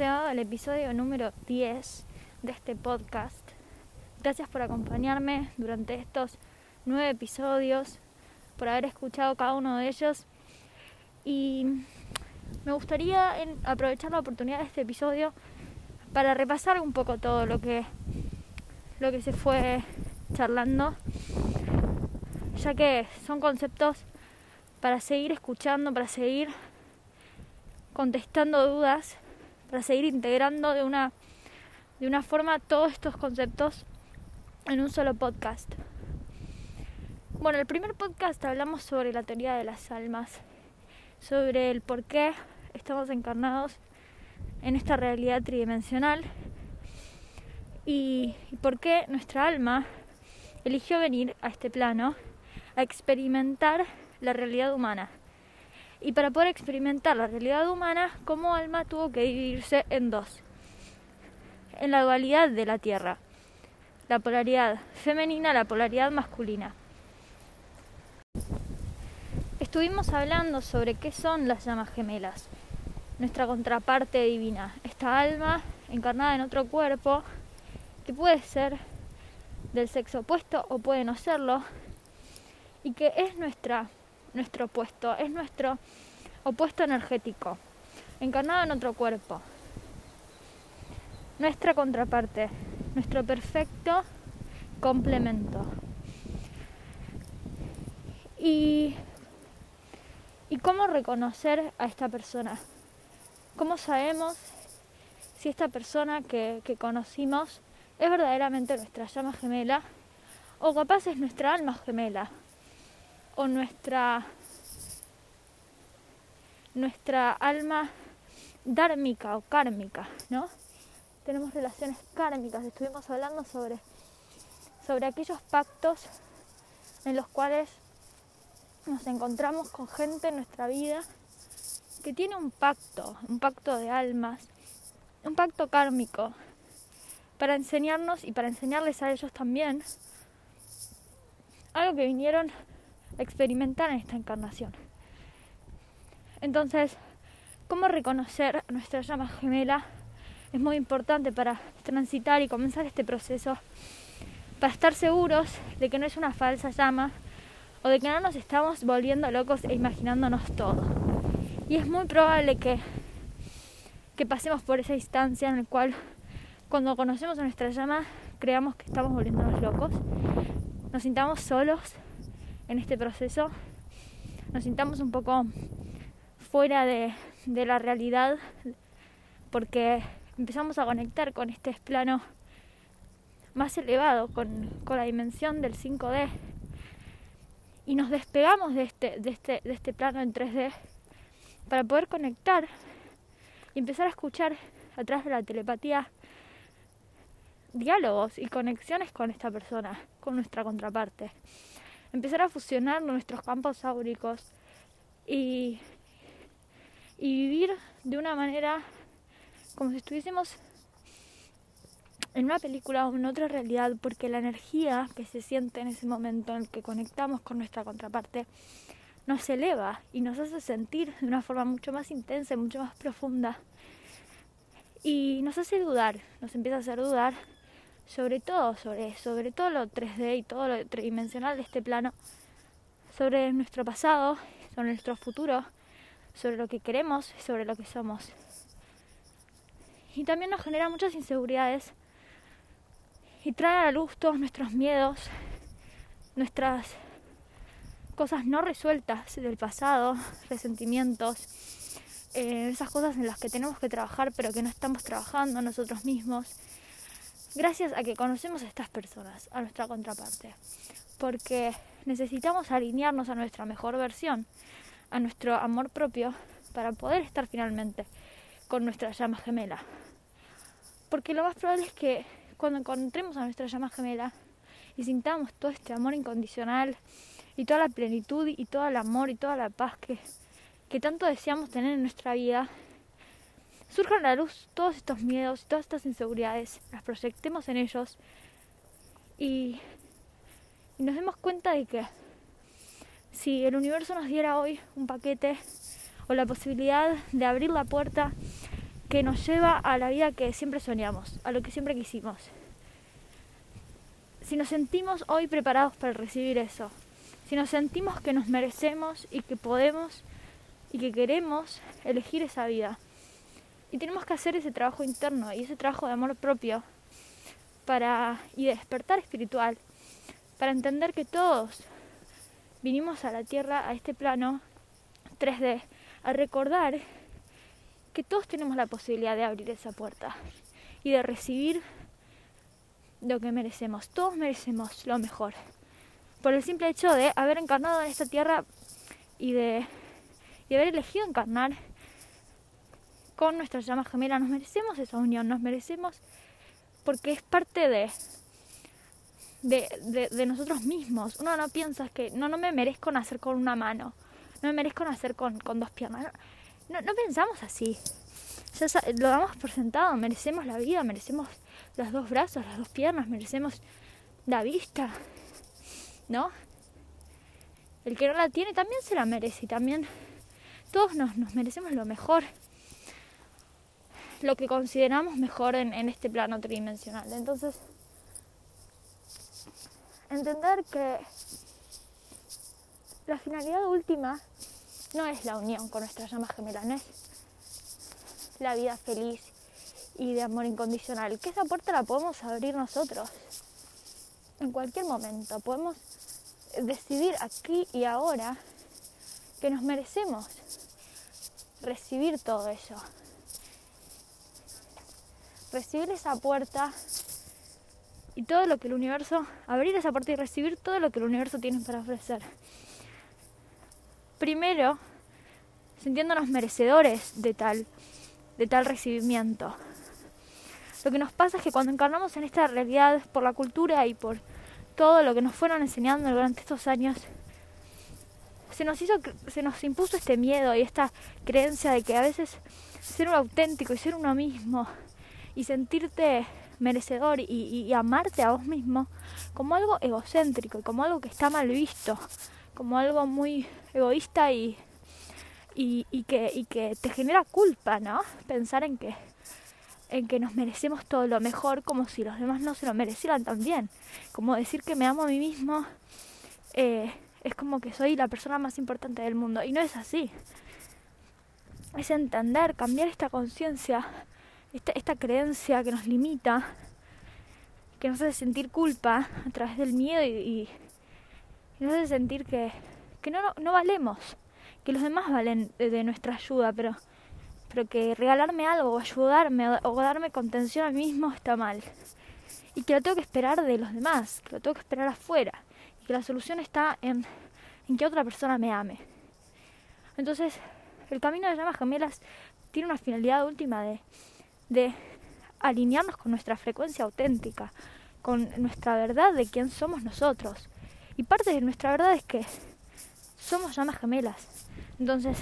llegado episodio número 10 de este podcast. Gracias por acompañarme durante estos nueve episodios, por haber escuchado cada uno de ellos. Y me gustaría aprovechar la oportunidad de este episodio para repasar un poco todo lo que, lo que se fue charlando, ya que son conceptos para seguir escuchando, para seguir contestando dudas, para seguir integrando de una, de una forma todos estos conceptos en un solo podcast. Bueno, el primer podcast hablamos sobre la teoría de las almas, sobre el por qué estamos encarnados en esta realidad tridimensional y, y por qué nuestra alma eligió venir a este plano a experimentar la realidad humana. Y para poder experimentar la realidad humana, como alma tuvo que dividirse en dos. En la dualidad de la Tierra. La polaridad femenina, la polaridad masculina. Estuvimos hablando sobre qué son las llamas gemelas, nuestra contraparte divina, esta alma encarnada en otro cuerpo que puede ser del sexo opuesto o puede no serlo y que es nuestra nuestro opuesto, es nuestro opuesto energético, encarnado en otro cuerpo. Nuestra contraparte, nuestro perfecto complemento. Y, y cómo reconocer a esta persona. ¿Cómo sabemos si esta persona que, que conocimos es verdaderamente nuestra llama gemela o capaz es nuestra alma gemela? O nuestra, nuestra alma dármica o kármica, ¿no? Tenemos relaciones kármicas, estuvimos hablando sobre, sobre aquellos pactos en los cuales nos encontramos con gente en nuestra vida que tiene un pacto, un pacto de almas, un pacto kármico, para enseñarnos y para enseñarles a ellos también algo que vinieron experimentar en esta encarnación. Entonces, cómo reconocer nuestra llama gemela es muy importante para transitar y comenzar este proceso, para estar seguros de que no es una falsa llama o de que no nos estamos volviendo locos e imaginándonos todo. Y es muy probable que, que pasemos por esa instancia en la cual cuando conocemos a nuestra llama creamos que estamos volviéndonos locos, nos sintamos solos en este proceso nos sintamos un poco fuera de, la realidad porque empezamos a conectar con este plano más elevado, con, la dimensión del 5D y nos despegamos de este, de, este, de este plano en 3D para poder conectar y empezar a escuchar a través de la telepatía diálogos y conexiones con esta persona, con nuestra contraparte empezar a fusionar nuestros campos áuricos y, y vivir de una manera como si estuviésemos en una película o en otra realidad, porque la energía que se siente en ese momento en el que conectamos con nuestra contraparte nos eleva y nos hace sentir de una forma mucho más intensa y mucho más profunda. Y nos hace dudar, nos empieza a hacer dudar sobre todo, sobre, sobre todo lo 3D y todo lo tridimensional de este plano, sobre nuestro pasado, sobre nuestro futuro, sobre lo que queremos, sobre lo que somos. Y también nos genera muchas inseguridades y trae a la luz todos nuestros miedos, nuestras cosas no resueltas del pasado, resentimientos, eh, esas cosas en las que tenemos que trabajar pero que no estamos trabajando nosotros mismos gracias a que conocemos a estas personas, a nuestra contraparte, porque necesitamos alinearnos a nuestra mejor versión, a nuestro amor propio, para poder estar finalmente con nuestra llama gemela. Porque lo más probable es que cuando encontremos a nuestra llama gemela y sintamos todo este amor incondicional y toda la plenitud y todo el amor y toda la paz que, que tanto deseamos tener en nuestra vida, surjan a la luz todos estos miedos y todas estas inseguridades, las proyectemos en ellos y, nos demos cuenta de que si el universo nos diera hoy un paquete o la posibilidad de abrir la puerta que nos lleva a la vida que siempre soñamos, a lo que siempre quisimos. Si nos sentimos hoy preparados para recibir eso, si nos sentimos que nos merecemos y que podemos y que queremos elegir esa vida. Y tenemos que hacer ese trabajo interno y ese trabajo de amor propio para y de despertar espiritual para entender que todos vinimos a la tierra, a este plano 3D, a recordar que todos tenemos la posibilidad de abrir esa puerta y de recibir lo que merecemos. Todos merecemos lo mejor. Por el simple hecho de haber encarnado en esta tierra y de, y haber elegido encarnar con nuestras llamas gemelas, nos merecemos esa unión, nos merecemos porque es parte de, de, de, nosotros mismos. Uno no piensa que no, no me merezco nacer con una mano, no me merezco nacer con, con dos piernas. No, no, pensamos así. Lo damos por sentado, merecemos la vida, merecemos los dos brazos, las dos piernas, merecemos la vista, ¿no? El que no la tiene también se la merece y también todos nos, nos merecemos lo mejor, lo que consideramos mejor en, este plano tridimensional. Entonces, entender que la finalidad última no es la unión con nuestras llamas gemelas, no es la vida feliz y de amor incondicional, que esa puerta la podemos abrir nosotros en cualquier momento, podemos decidir aquí y ahora que nos merecemos recibir todo eso, recibir esa puerta y todo lo que el universo, abrir esa puerta y recibir todo lo que el universo tiene para ofrecer. Primero, sintiéndonos merecedores de tal, de tal recibimiento. Lo que nos pasa es que cuando encarnamos en esta realidad por la cultura y por todo lo que nos fueron enseñando durante estos años, se nos hizo, se nos impuso este miedo y esta creencia de que a veces ser un auténtico y ser uno mismo y sentirte merecedor y, amarte a vos mismo como algo egocéntrico y como algo que está mal visto, como algo muy egoísta y, y, que, te genera culpa, ¿no? Pensar en que en que nos merecemos todo lo mejor como si los demás no se lo merecieran también. Como decir que me amo a mí mismo eh, es como que soy la persona más importante del mundo. Y no es así. Es entender, cambiar esta conciencia esta, creencia que nos limita, que nos hace sentir culpa a través del miedo y, nos hace sentir que, que no, no, valemos, que los demás valen de, nuestra ayuda, pero, pero que regalarme algo o ayudarme o, darme contención a mí mismo está mal. Y que lo tengo que esperar de los demás, que lo tengo que esperar afuera. Y que la solución está en, en que otra persona me ame. Entonces, el camino de llamas gemelas tiene una finalidad última de de alinearnos con nuestra frecuencia auténtica, con nuestra verdad de quién somos nosotros. Y parte de nuestra verdad es que somos llamas gemelas. Entonces,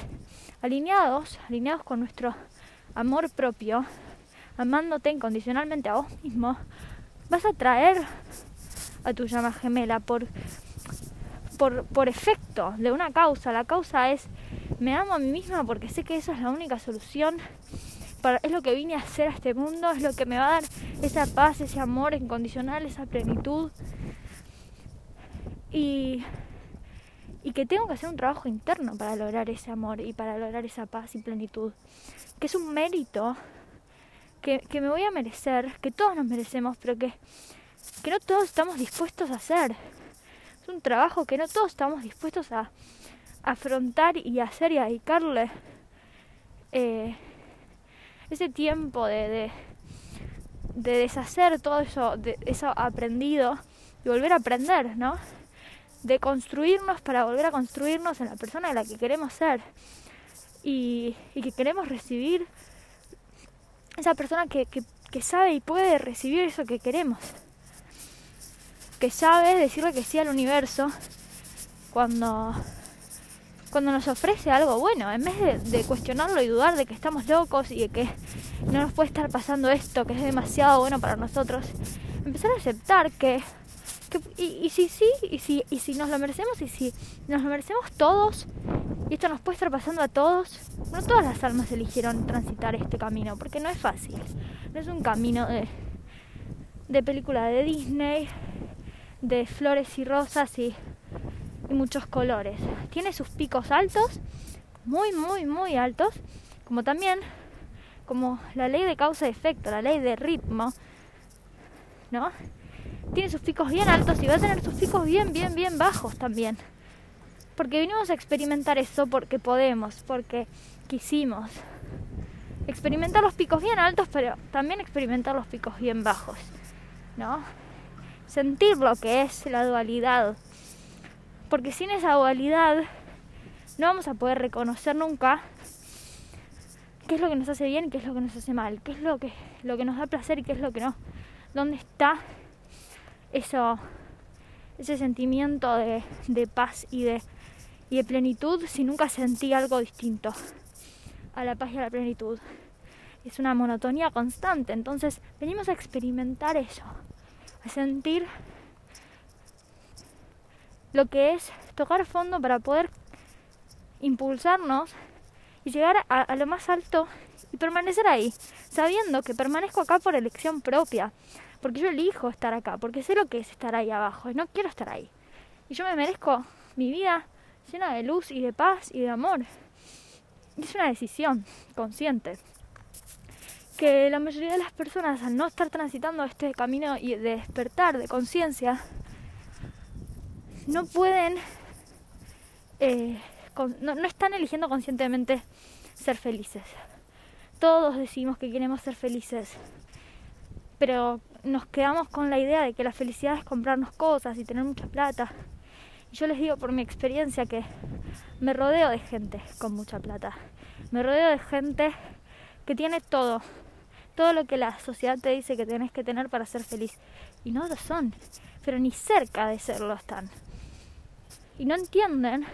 alineados, alineados con nuestro amor propio, amándote incondicionalmente a vos mismo, vas a traer a tu llama gemela por, por, por efecto de una causa. La causa es me amo a mí misma porque sé que esa es la única solución es lo que vine a hacer a este mundo, es lo que me va a dar esa paz, ese amor incondicional, esa plenitud. Y, y que tengo que hacer un trabajo interno para lograr ese amor y para lograr esa paz y plenitud. Que es un mérito que, que me voy a merecer, que todos nos merecemos, pero que, que no todos estamos dispuestos a hacer. Es un trabajo que no todos estamos dispuestos a afrontar y hacer y a dedicarle. Eh, ese tiempo de, de, deshacer todo eso, de eso aprendido y volver a aprender, ¿no? De construirnos para volver a construirnos en la persona de la que queremos ser y, que queremos recibir esa persona que, que sabe y puede recibir eso que queremos, que sabe decirle que sí al universo cuando cuando nos ofrece algo bueno, en vez de, cuestionarlo y dudar de que estamos locos y de que no nos puede estar pasando esto, que es demasiado bueno para nosotros, empezar a aceptar que, y, si sí, y si, y si nos lo merecemos, y si nos lo merecemos todos, Y esto nos puede estar pasando a todos. No todas las almas eligieron transitar este camino, porque no es fácil. No es un camino de, de película de Disney, de flores y rosas y, y muchos colores. Tiene sus picos altos, muy, muy, muy altos, como también como la ley de causa y efecto, la ley de ritmo, ¿no? Tiene sus picos bien altos y va a tener sus picos bien, bien, bien bajos también. Porque vinimos a experimentar eso porque podemos, porque quisimos. Experimentar los picos bien altos, pero también experimentar los picos bien bajos, ¿no? Sentir lo que es la dualidad. Porque sin esa dualidad no vamos a poder reconocer nunca qué es lo que nos hace bien y qué es lo que nos hace mal, qué es lo que, lo que nos da placer y qué es lo que no. ¿Dónde está eso, ese sentimiento de, de paz y de, y de plenitud si nunca sentí algo distinto a la paz y a la plenitud? Es una monotonía constante, entonces venimos a experimentar eso, a sentir lo que es tocar fondo para poder impulsarnos y llegar a, lo más alto y permanecer ahí, sabiendo que permanezco acá por elección propia, porque yo elijo estar acá, porque sé lo que es estar ahí abajo y no quiero estar ahí. Y yo me merezco mi vida llena de luz y de paz y de amor. Es una decisión consciente. Que la mayoría de las personas al no estar transitando este camino y de despertar de conciencia, no pueden eh, no, están eligiendo conscientemente ser felices. Todos decimos que queremos ser felices, pero nos quedamos con la idea de que la felicidad es comprarnos cosas y tener mucha plata. Y yo les digo por mi experiencia que me rodeo de gente con mucha plata. Me rodeo de gente que tiene todo, todo lo que la sociedad te dice que tienes que tener para ser feliz. Y no lo son, pero ni cerca de serlo están. Y no entienden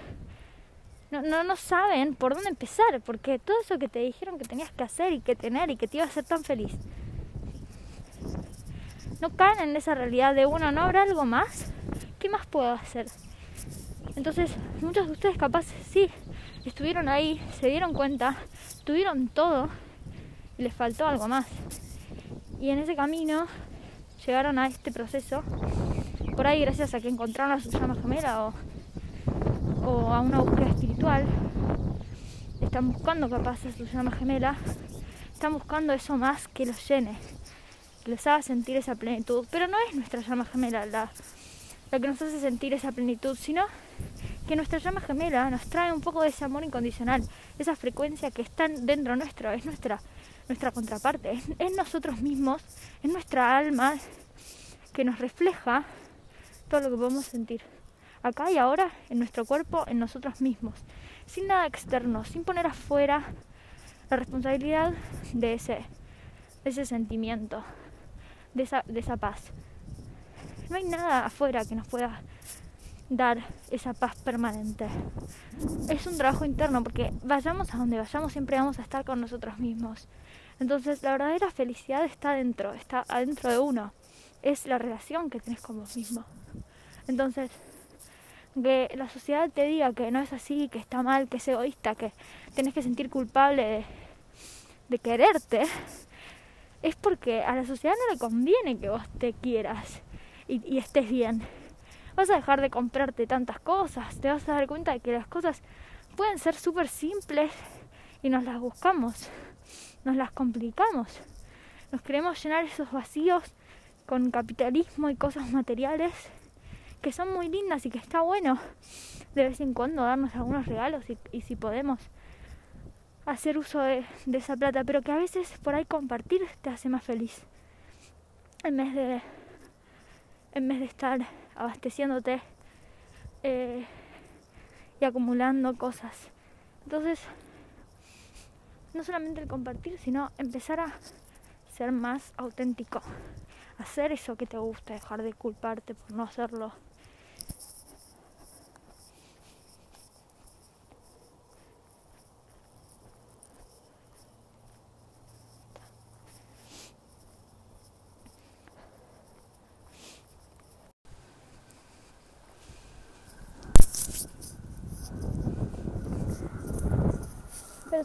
no, no, saben por dónde empezar, porque todo eso que te dijeron que tenías que hacer y que tener y que te iba a hacer tan feliz, no caen en esa realidad de uno, ¿no habrá algo más? ¿Qué más puedo hacer? Entonces, muchos de ustedes capaz sí, estuvieron ahí, se dieron cuenta, tuvieron todo y les faltó algo más. Y en ese camino llegaron a este proceso, por ahí gracias a que encontraron a su llama gemela o o a una búsqueda espiritual, están buscando capaz su llama gemela, están buscando eso más que los llene, que les haga sentir esa plenitud. Pero no es nuestra llama gemela la, la que nos hace sentir esa plenitud, sino que nuestra llama gemela nos trae un poco de ese amor incondicional, esa frecuencia que está dentro nuestro, es nuestra, nuestra contraparte, es, es nosotros mismos, es nuestra alma que nos refleja todo lo que podemos sentir acá y ahora, en nuestro cuerpo, en nosotros mismos, sin nada externo, sin poner afuera la responsabilidad de ese, ese sentimiento, de esa, de esa paz. No hay nada afuera que nos pueda dar esa paz permanente. Es un trabajo interno porque vayamos a donde vayamos siempre vamos a estar con nosotros mismos. Entonces la verdadera felicidad está dentro, está adentro de uno. Es la relación que tienes con vos mismo. Entonces, que la sociedad te diga que no es así, que está mal, que es egoísta, que tienes que sentir culpable de, quererte, es porque a la sociedad no le conviene que vos te quieras y, y, estés bien. Vas a dejar de comprarte tantas cosas, te vas a dar cuenta de que las cosas pueden ser súper simples y nos las buscamos, nos las complicamos. Nos queremos llenar esos vacíos con capitalismo y cosas materiales que son muy lindas y que está bueno de vez en cuando darnos algunos regalos y, si podemos hacer uso de, esa plata, pero que a veces por ahí compartir te hace más feliz. En vez de, en vez de estar abasteciéndote eh, y acumulando cosas. Entonces, no solamente el compartir, sino empezar a ser más auténtico. Hacer eso que te gusta, dejar de culparte por no hacerlo.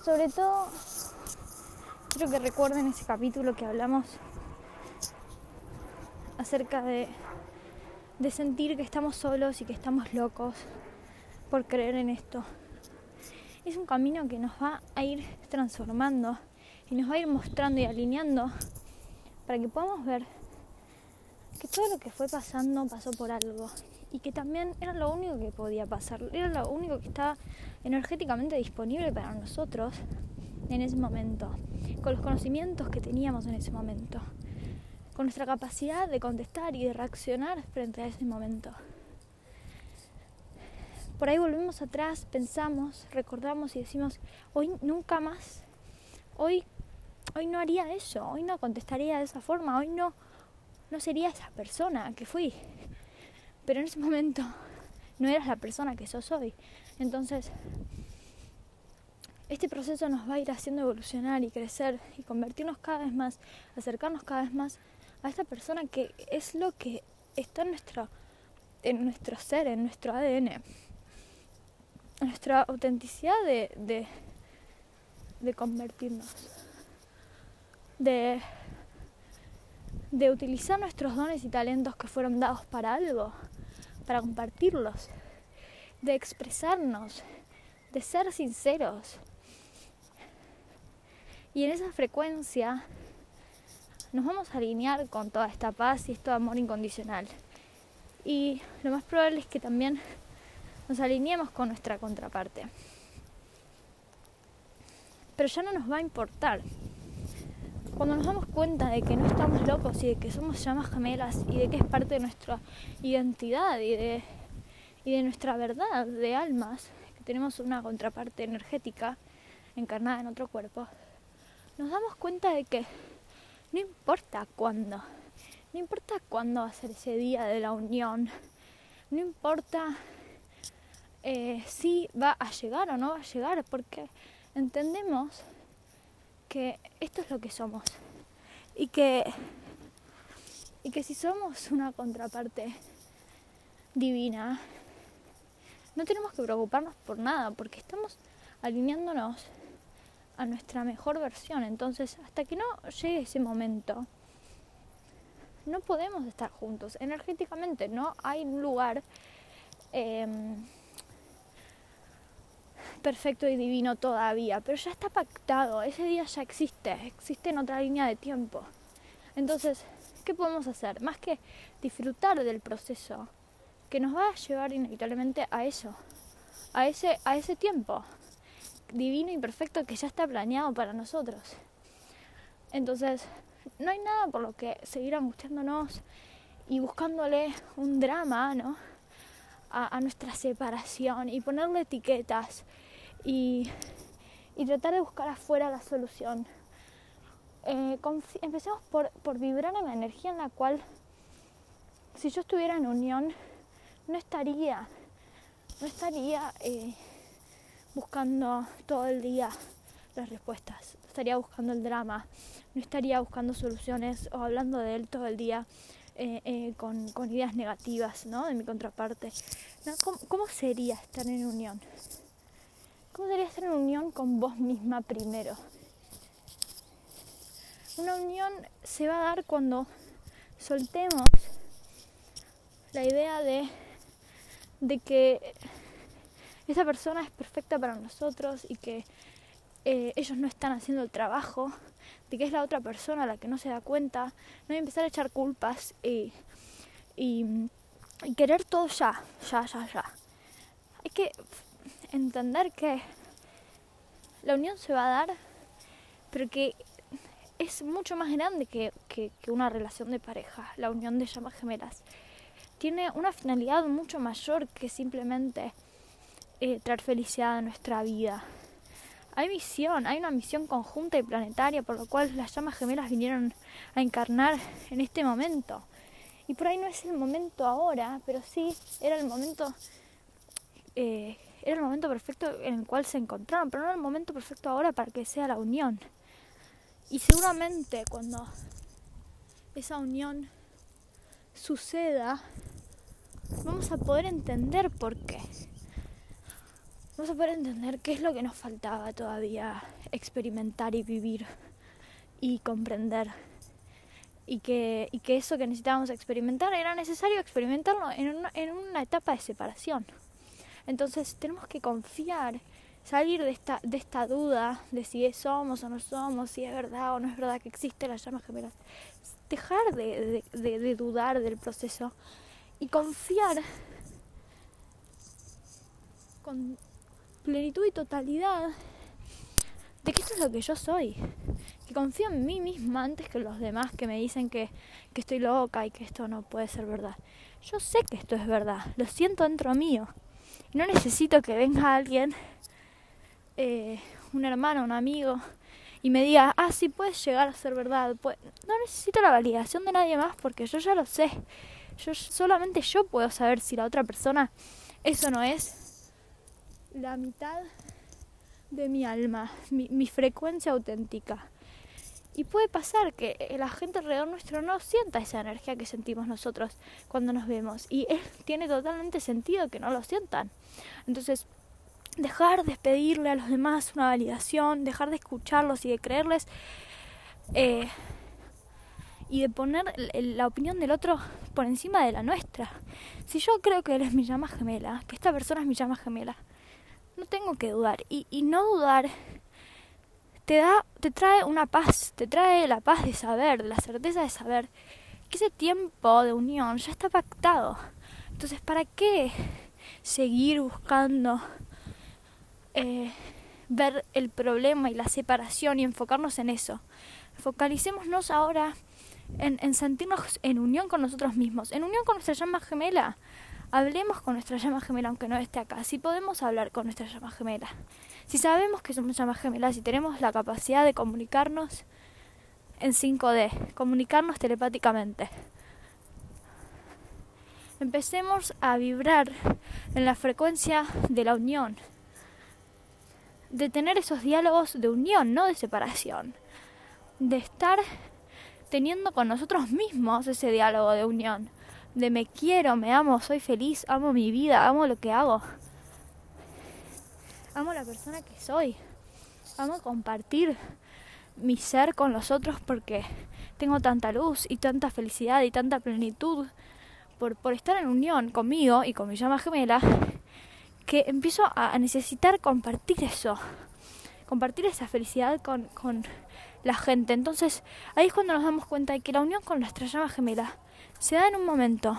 Sobre todo, quiero que recuerden ese capítulo que hablamos acerca de, de sentir que estamos solos y que estamos locos por creer en esto. Es un camino que nos va a ir transformando y nos va a ir mostrando y alineando para que podamos ver que todo lo que fue pasando pasó por algo y que también era lo único que podía pasar, era lo único que estaba energéticamente disponible para nosotros en ese momento, con los conocimientos que teníamos en ese momento con nuestra capacidad de contestar y de reaccionar frente a ese momento. Por ahí volvemos atrás, pensamos, recordamos y decimos, hoy nunca más, hoy, hoy no haría eso, hoy no contestaría de esa forma, hoy no, no sería esa persona que fui. Pero en ese momento no eras la persona que sos hoy. Entonces, este proceso nos va a ir haciendo evolucionar y crecer y convertirnos cada vez más, acercarnos cada vez más a esta persona que es lo que está en nuestro, en nuestro ser, en nuestro ADN. Nuestra autenticidad de, de, de convertirnos. De, de utilizar nuestros dones y talentos que fueron dados para algo, para compartirlos, de expresarnos, de ser sinceros. Y en esa frecuencia nos vamos a alinear con toda esta paz y este amor incondicional. Y lo más probable es que también nos alineemos con nuestra contraparte. Pero ya no nos va a importar. Cuando nos damos cuenta de que no estamos locos y de que somos llamas gemelas y de que es parte de nuestra identidad y de, y de nuestra verdad de almas, que tenemos una contraparte energética encarnada en otro cuerpo, nos damos cuenta de que no importa cuándo, no importa cuándo va a ser ese día de la unión, no importa eh, si va a llegar o no va a llegar, porque entendemos que esto es lo que somos y que, y que si somos una contraparte divina, no tenemos que preocuparnos por nada, porque estamos alineándonos a nuestra mejor versión. Entonces, hasta que no llegue ese momento, no podemos estar juntos. Energéticamente no hay lugar em, perfecto y divino todavía, pero ya está pactado. Ese día ya existe, existe en otra línea de tiempo. Entonces, ¿qué podemos hacer? Más que disfrutar del proceso que nos va a llevar inevitablemente a eso, a ese, a ese tiempo divino y perfecto que ya está planeado para nosotros. Entonces, no hay nada por lo que seguir angustiándonos y buscándole un drama, ¿no? A, nuestra separación y ponerle etiquetas y, y, tratar de buscar afuera la solución. Eh, empecemos por, por vibrar en la energía en la cual, si yo estuviera en unión, no estaría, no estaría eh, buscando todo el día las respuestas, estaría buscando el drama, no estaría buscando soluciones o hablando de él todo el día eh, eh, con, ideas negativas ¿no? de mi contraparte. ¿Cómo, sería estar en unión? ¿Cómo sería estar en unión con vos misma primero? Una unión se va a dar cuando soltemos la idea de, de que esa persona es perfecta para nosotros y que eh, ellos no están haciendo el trabajo, de que es la otra persona la que no se da cuenta, no hay empezar a echar culpas y, y, querer todo ya, ya, ya, ya. Hay que entender que la unión se va a dar, pero que es mucho más grande que, que, una relación de pareja, la unión de llamas gemelas. Tiene una finalidad mucho mayor que simplemente eh, traer felicidad a nuestra vida. Hay misión, hay una misión conjunta y planetaria por lo cual las llamas gemelas vinieron a encarnar en este momento. Y por ahí no es el momento ahora, pero sí era el momento, eh, era el momento perfecto en el cual se encontraron, pero no era el momento perfecto ahora para que sea la unión. Y seguramente cuando esa unión suceda, vamos a poder entender por qué vamos a poder entender qué es lo que nos faltaba todavía experimentar y vivir y comprender. Y que, y que eso que necesitábamos experimentar era necesario experimentarlo en una, en una etapa de separación. Entonces tenemos que confiar, salir de esta, de esta duda de si somos o no somos, si es verdad o no es verdad que existe la llama gemela. Dejar de, de, de dudar del proceso y confiar con plenitud y totalidad de que esto es lo que yo soy. Que confío en mí misma antes que los demás que me dicen que, que estoy loca y que esto no puede ser verdad. Yo sé que esto es verdad, lo siento dentro mío. No necesito que venga alguien, eh, un hermano, un amigo, y me diga, ah, sí, puedes llegar a ser verdad. No necesito la validación de nadie más porque yo ya lo sé. Yo solamente yo puedo saber si la otra persona eso no es la mitad de mi alma, mi, mi frecuencia auténtica. Y puede pasar que la gente alrededor nuestro no sienta esa energía que sentimos nosotros cuando nos vemos. Y es, tiene totalmente sentido que no lo sientan. Entonces, dejar de pedirle a los demás una validación, dejar de escucharlos y de creerles eh, y de poner la opinión del otro por encima de la nuestra. Si yo creo que él es mi llama gemela, que esta persona es mi llama gemela, no tengo que dudar. Y no dudar te da, te trae una paz, te trae la paz de saber, la certeza de saber que ese tiempo de unión ya está pactado. Entonces, ¿para qué seguir buscando eh, ver el problema y la separación y enfocarnos en eso? Focalicémonos ahora en, en sentirnos en unión con nosotros mismos, en unión con nuestra llama gemela. Hablemos con nuestra llama gemela aunque no esté acá. Si podemos hablar con nuestra llama gemela. Si sabemos que somos llamas gemelas y tenemos la capacidad de comunicarnos en 5D, comunicarnos telepáticamente. Empecemos a vibrar en la frecuencia de la unión, de tener esos diálogos de unión, no de separación, de estar teniendo con nosotros mismos ese diálogo de unión, de me quiero, me amo, soy feliz, amo mi vida, amo lo que hago amo la persona que soy. Amo compartir mi ser con los otros porque tengo tanta luz y tanta felicidad y tanta plenitud por, por estar en unión conmigo y con mi llama gemela que empiezo a necesitar compartir eso, compartir esa felicidad con, con la gente. Entonces ahí es cuando nos damos cuenta de que la unión con nuestra llama gemela se da en un momento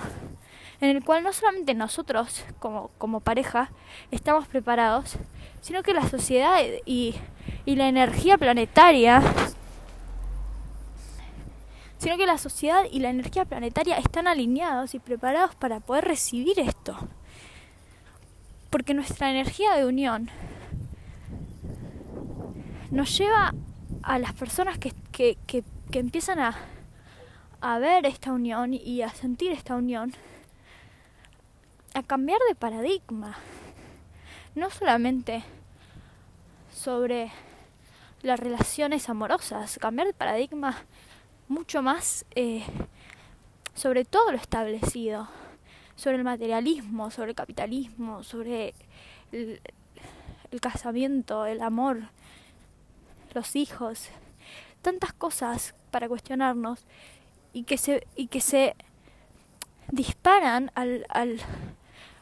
en el cual no solamente nosotros como, como pareja estamos preparados, sino que la sociedad y, y la energía planetaria sino que la sociedad y la energía planetaria están alineados y preparados para poder recibir esto. Porque nuestra energía de unión nos lleva a las personas que, que, que, que empiezan a, a ver esta unión y a sentir esta unión, a cambiar de paradigma. No solamente sobre las relaciones amorosas, cambiar de paradigma mucho más eh, sobre todo lo establecido, sobre el materialismo, sobre el capitalismo, sobre el, el casamiento, el amor, los hijos, tantas cosas para cuestionarnos y que se, y que se disparan al, al,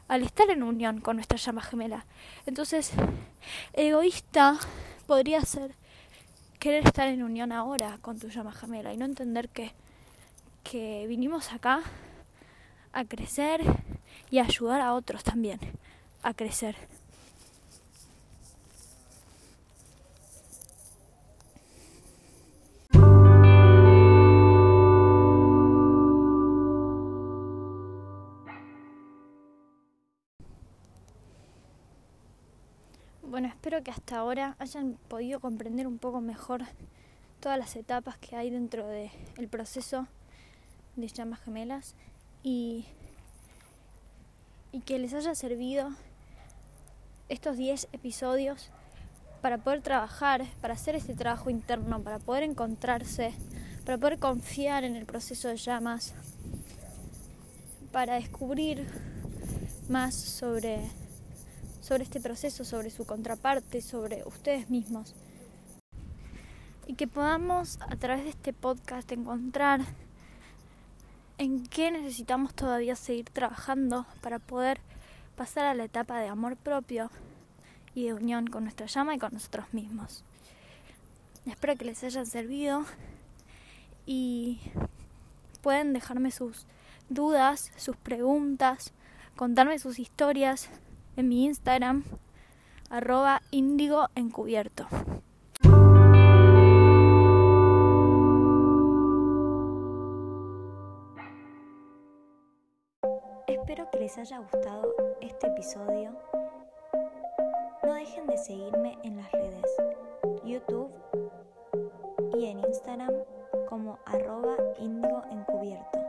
al estar en unión con nuestra llama gemela. Entonces, egoísta podría ser querer estar en unión ahora con tu llama gemela y no entender que, que vinimos acá a crecer y a ayudar a otros también a crecer. Bueno, espero que hasta ahora hayan podido comprender un poco mejor todas las etapas que hay dentro del proceso de llamas gemelas y, y que les haya servido estos 10 episodios para poder trabajar, para hacer este trabajo interno, para poder encontrarse, para poder confiar en el proceso de llamas, para descubrir más sobre sobre este proceso, sobre su contraparte, sobre ustedes mismos. Y que podamos a través de este podcast encontrar en qué necesitamos todavía seguir trabajando para poder pasar a la etapa de amor propio y de unión con nuestra llama y con nosotros mismos. Espero que les hayan servido y pueden dejarme sus dudas, sus preguntas, contarme sus historias en mi Instagram, arroba índigo encubierto. Espero que les haya gustado este episodio. No dejen de seguirme en las redes YouTube y en Instagram como arroba índigo encubierto.